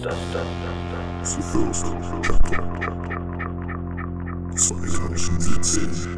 Zu Fürst, Chapter. 2017.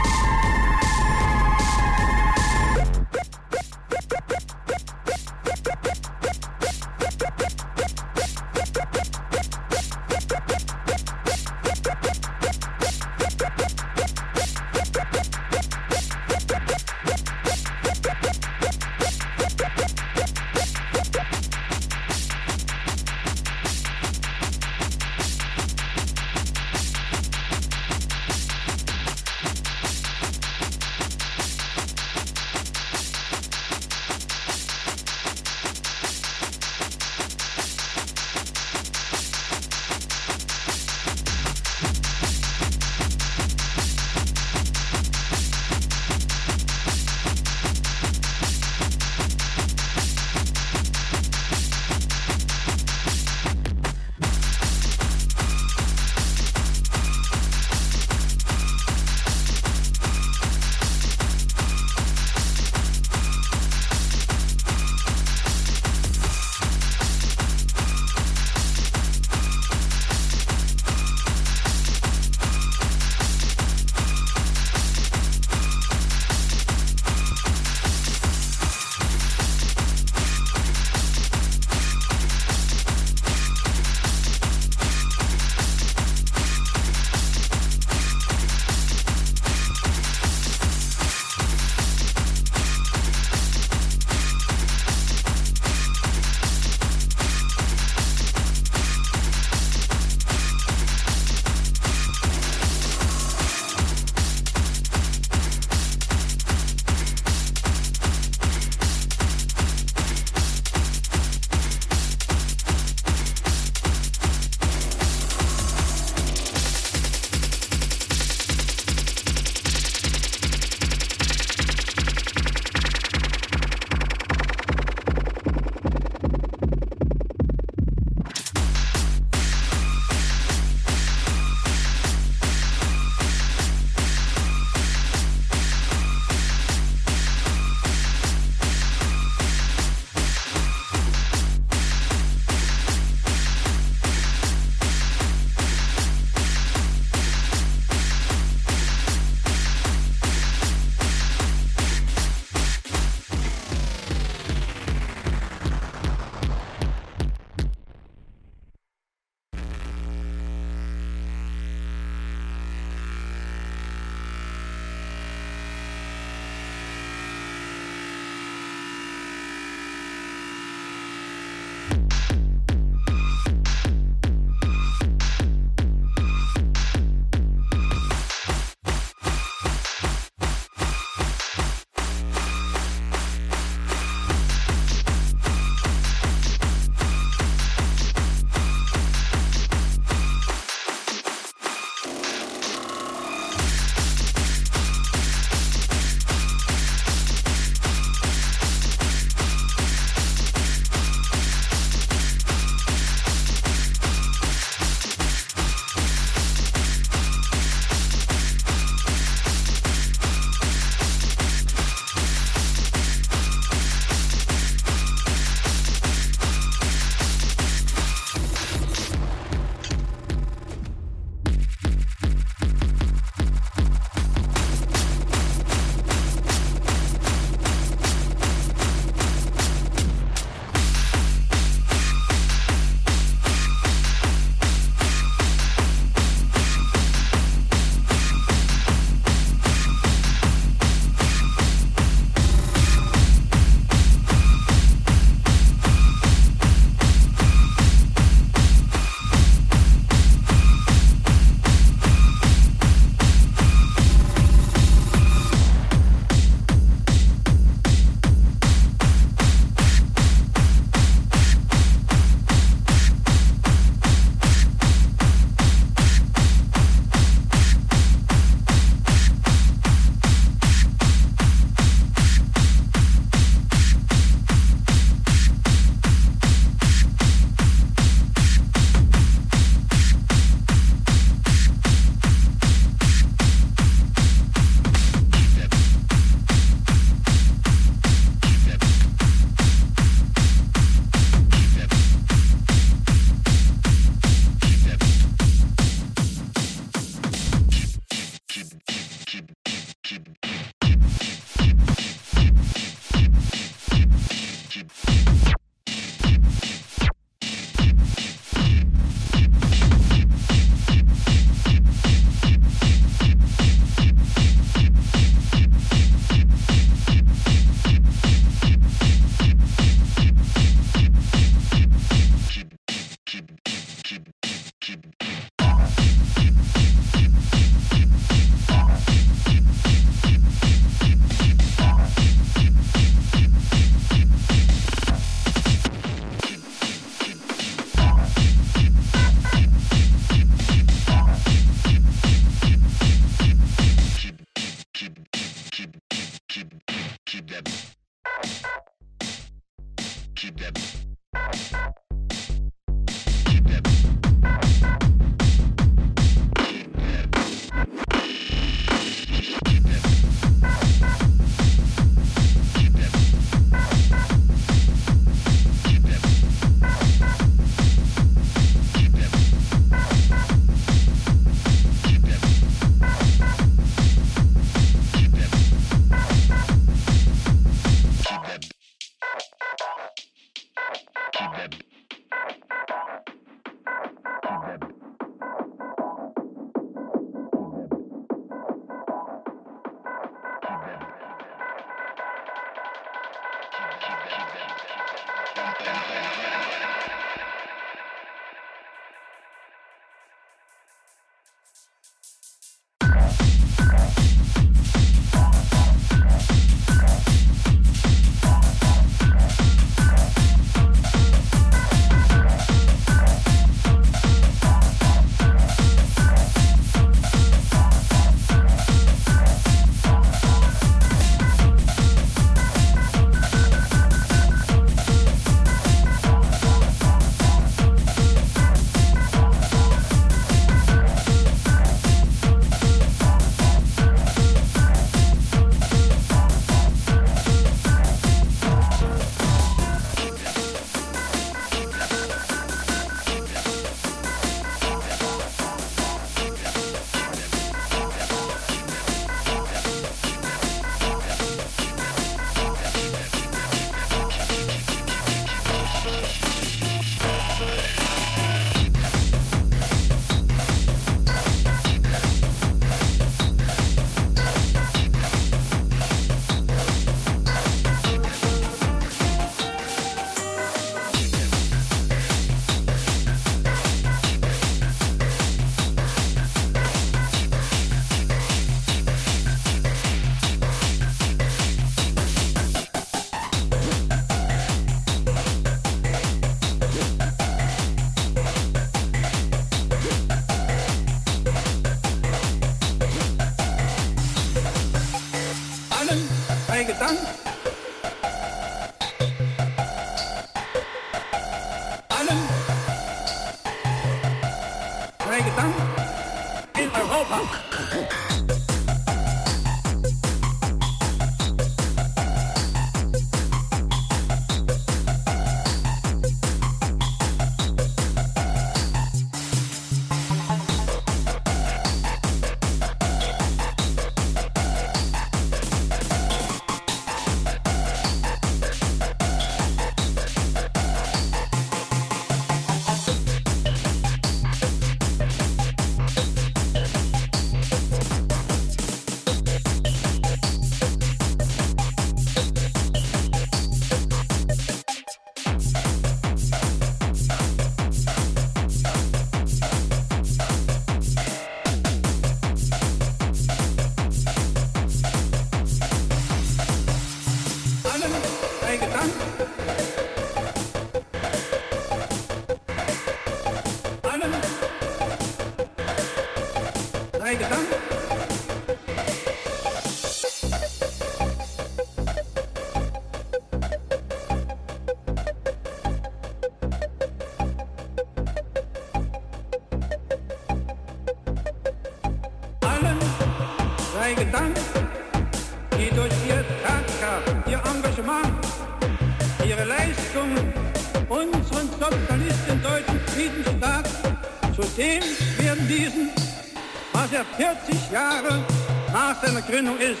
Gründung ist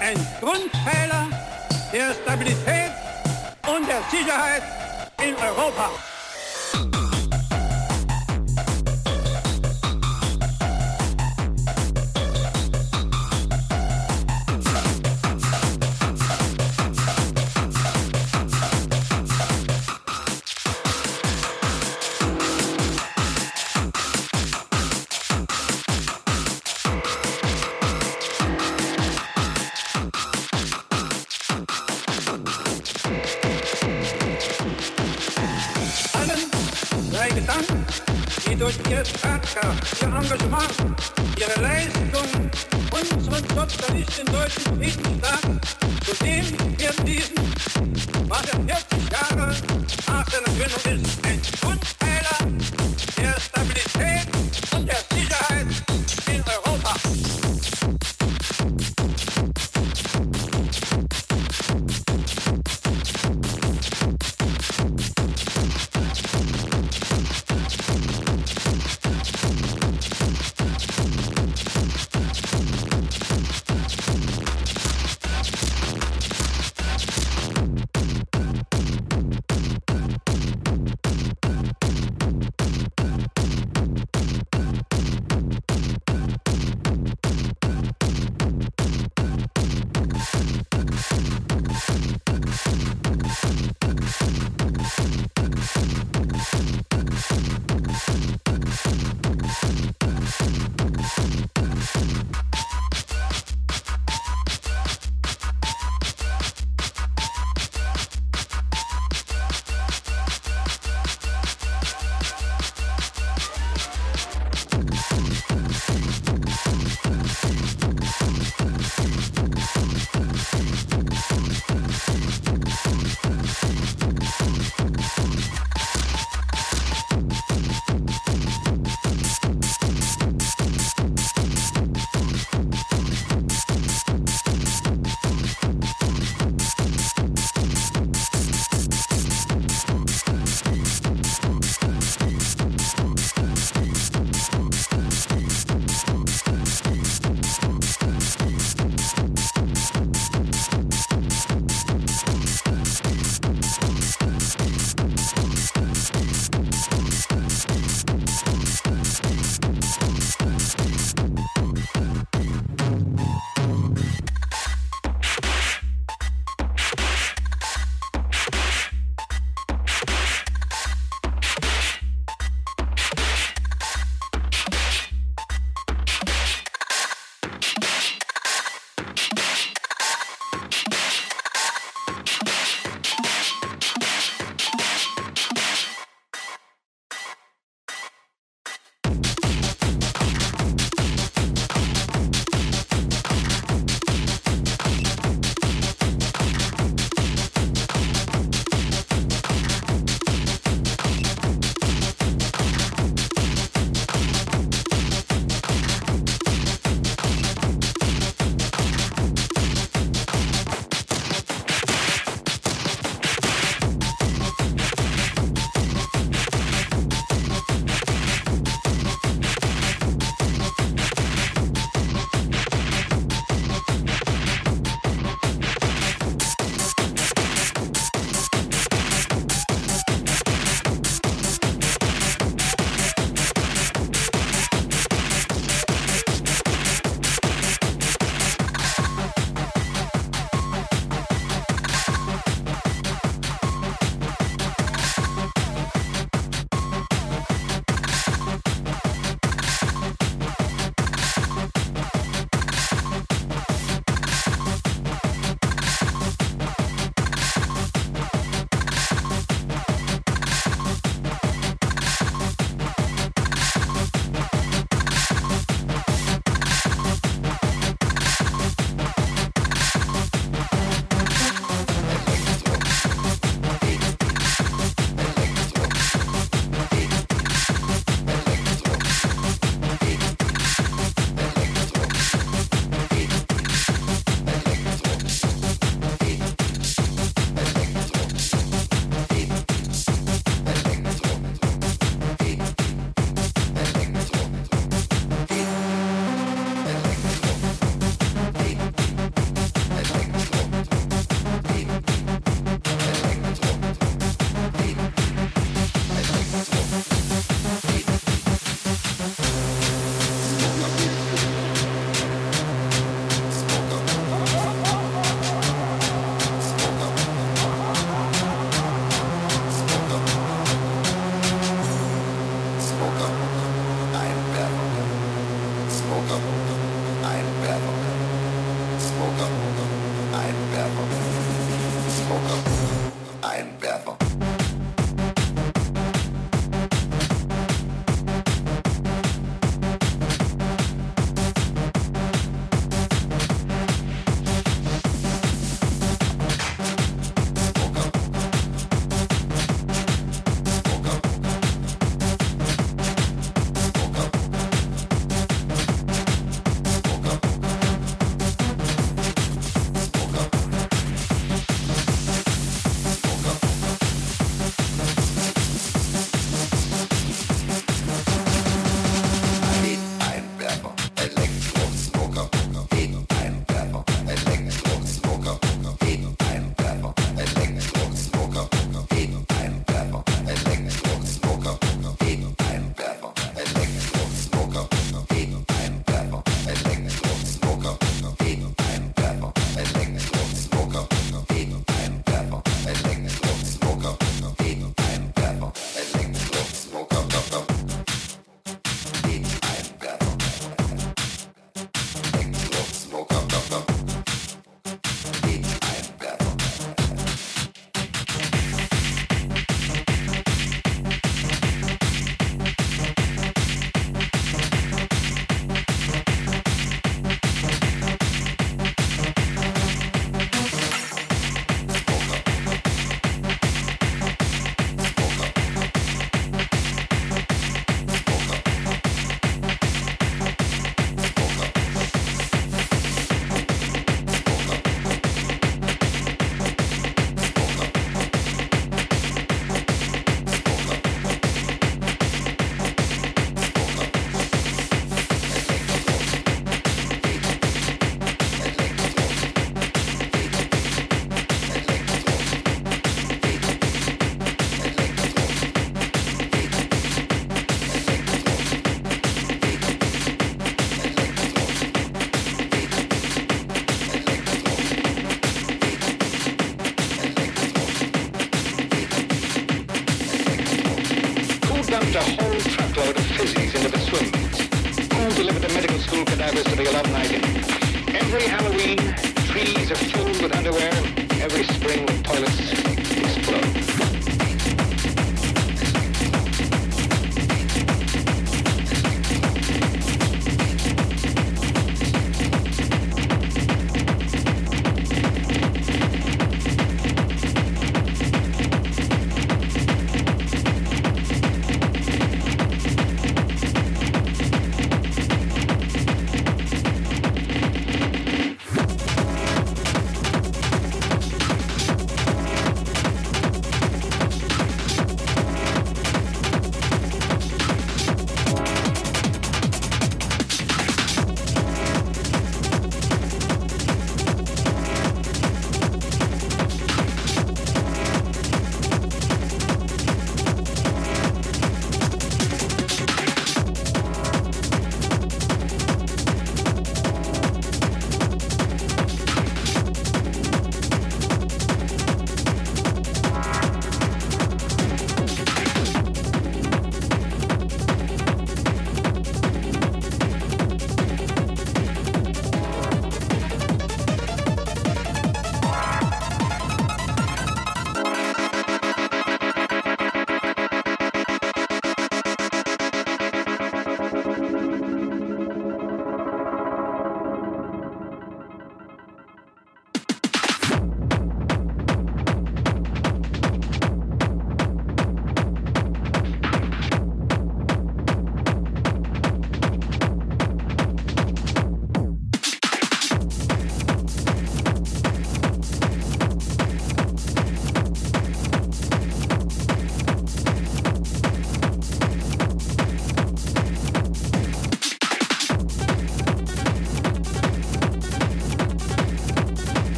ein Grundpfeiler der Stabilität und der Sicherheit in Europa.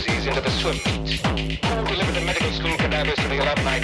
feces into the swim meet. Who delivered the medical school cadavers to the alumni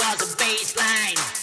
was a baseline.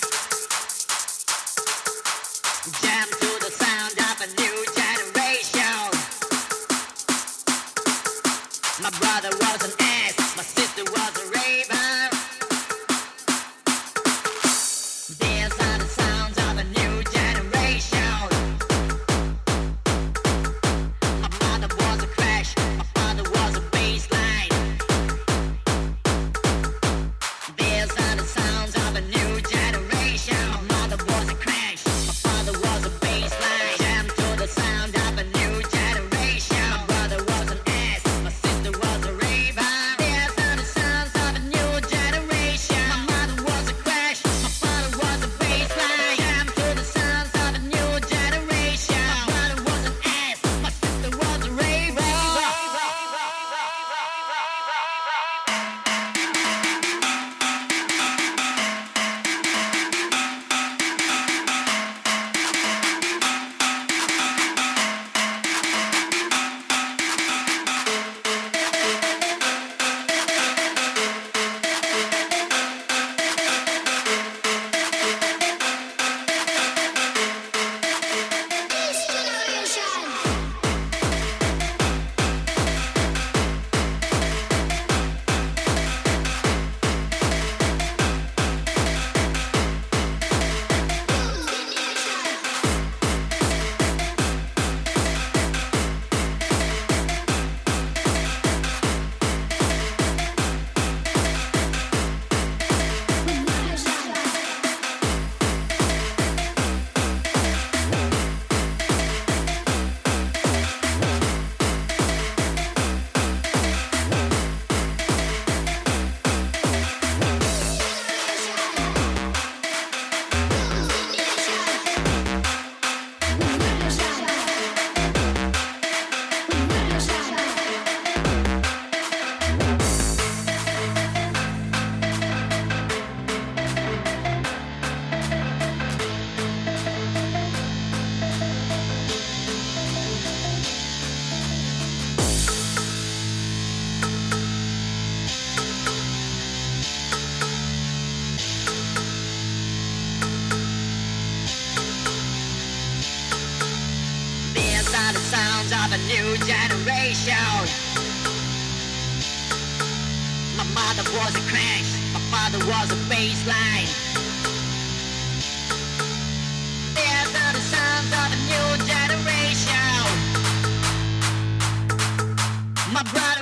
Sounds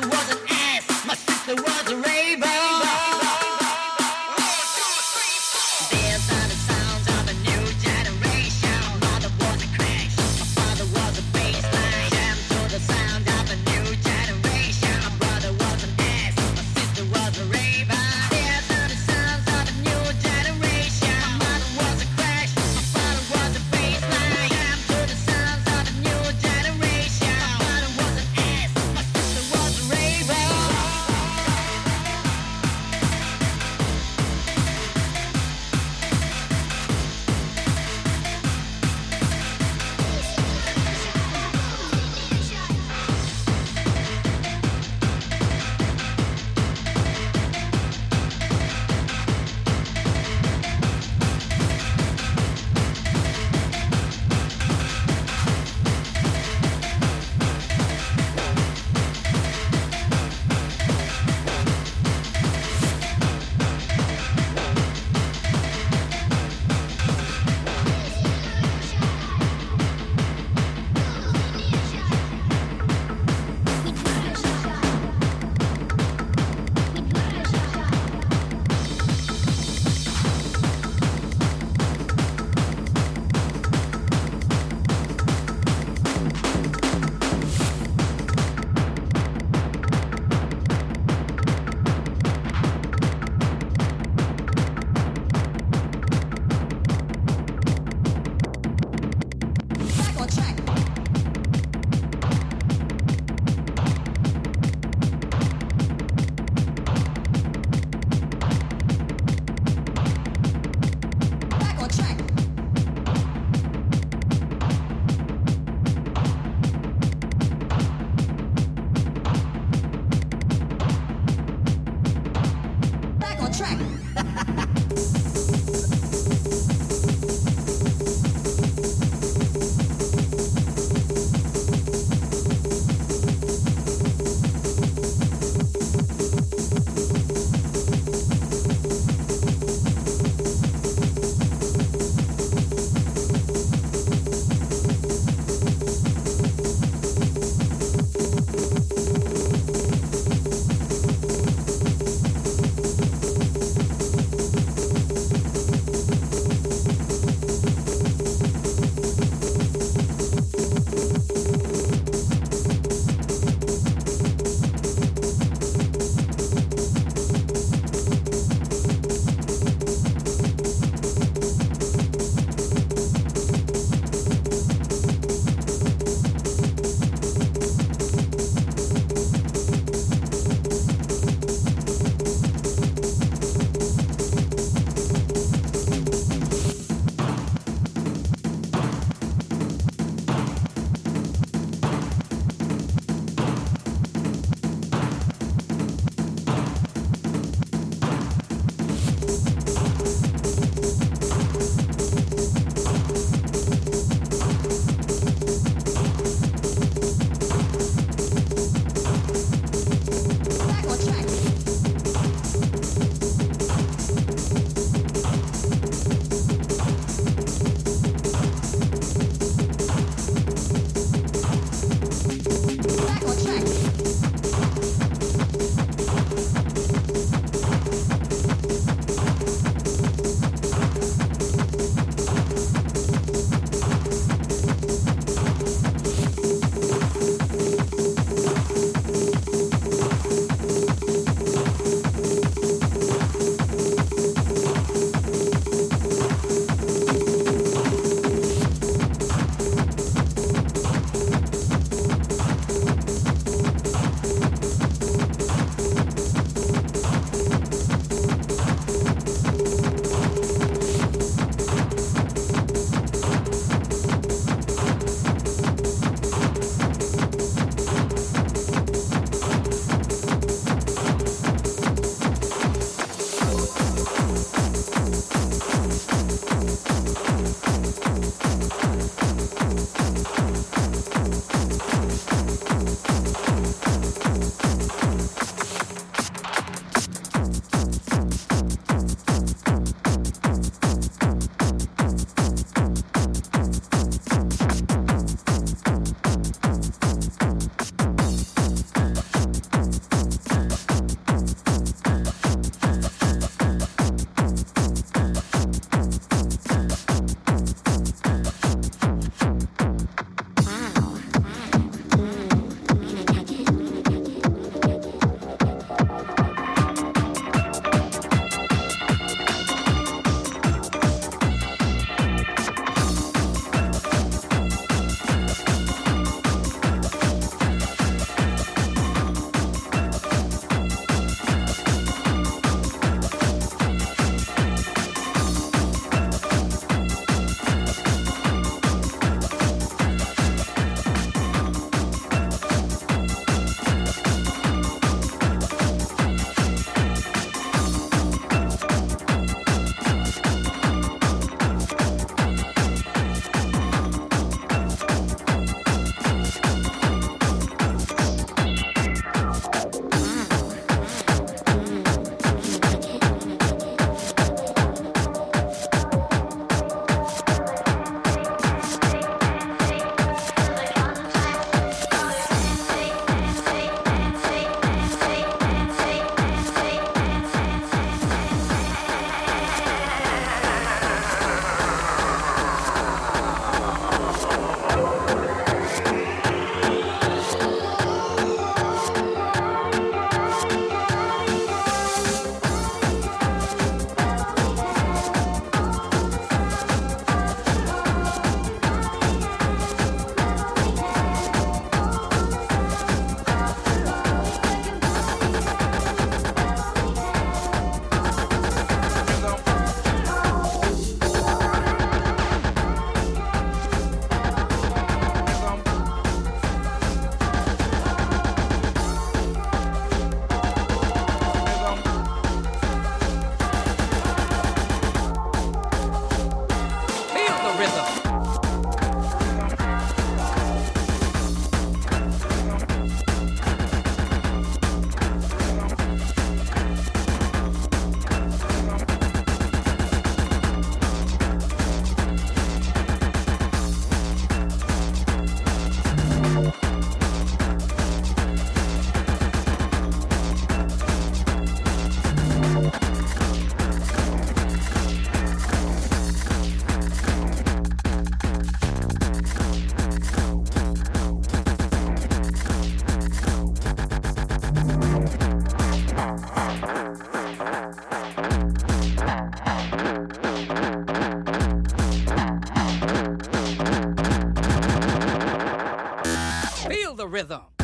rhythm.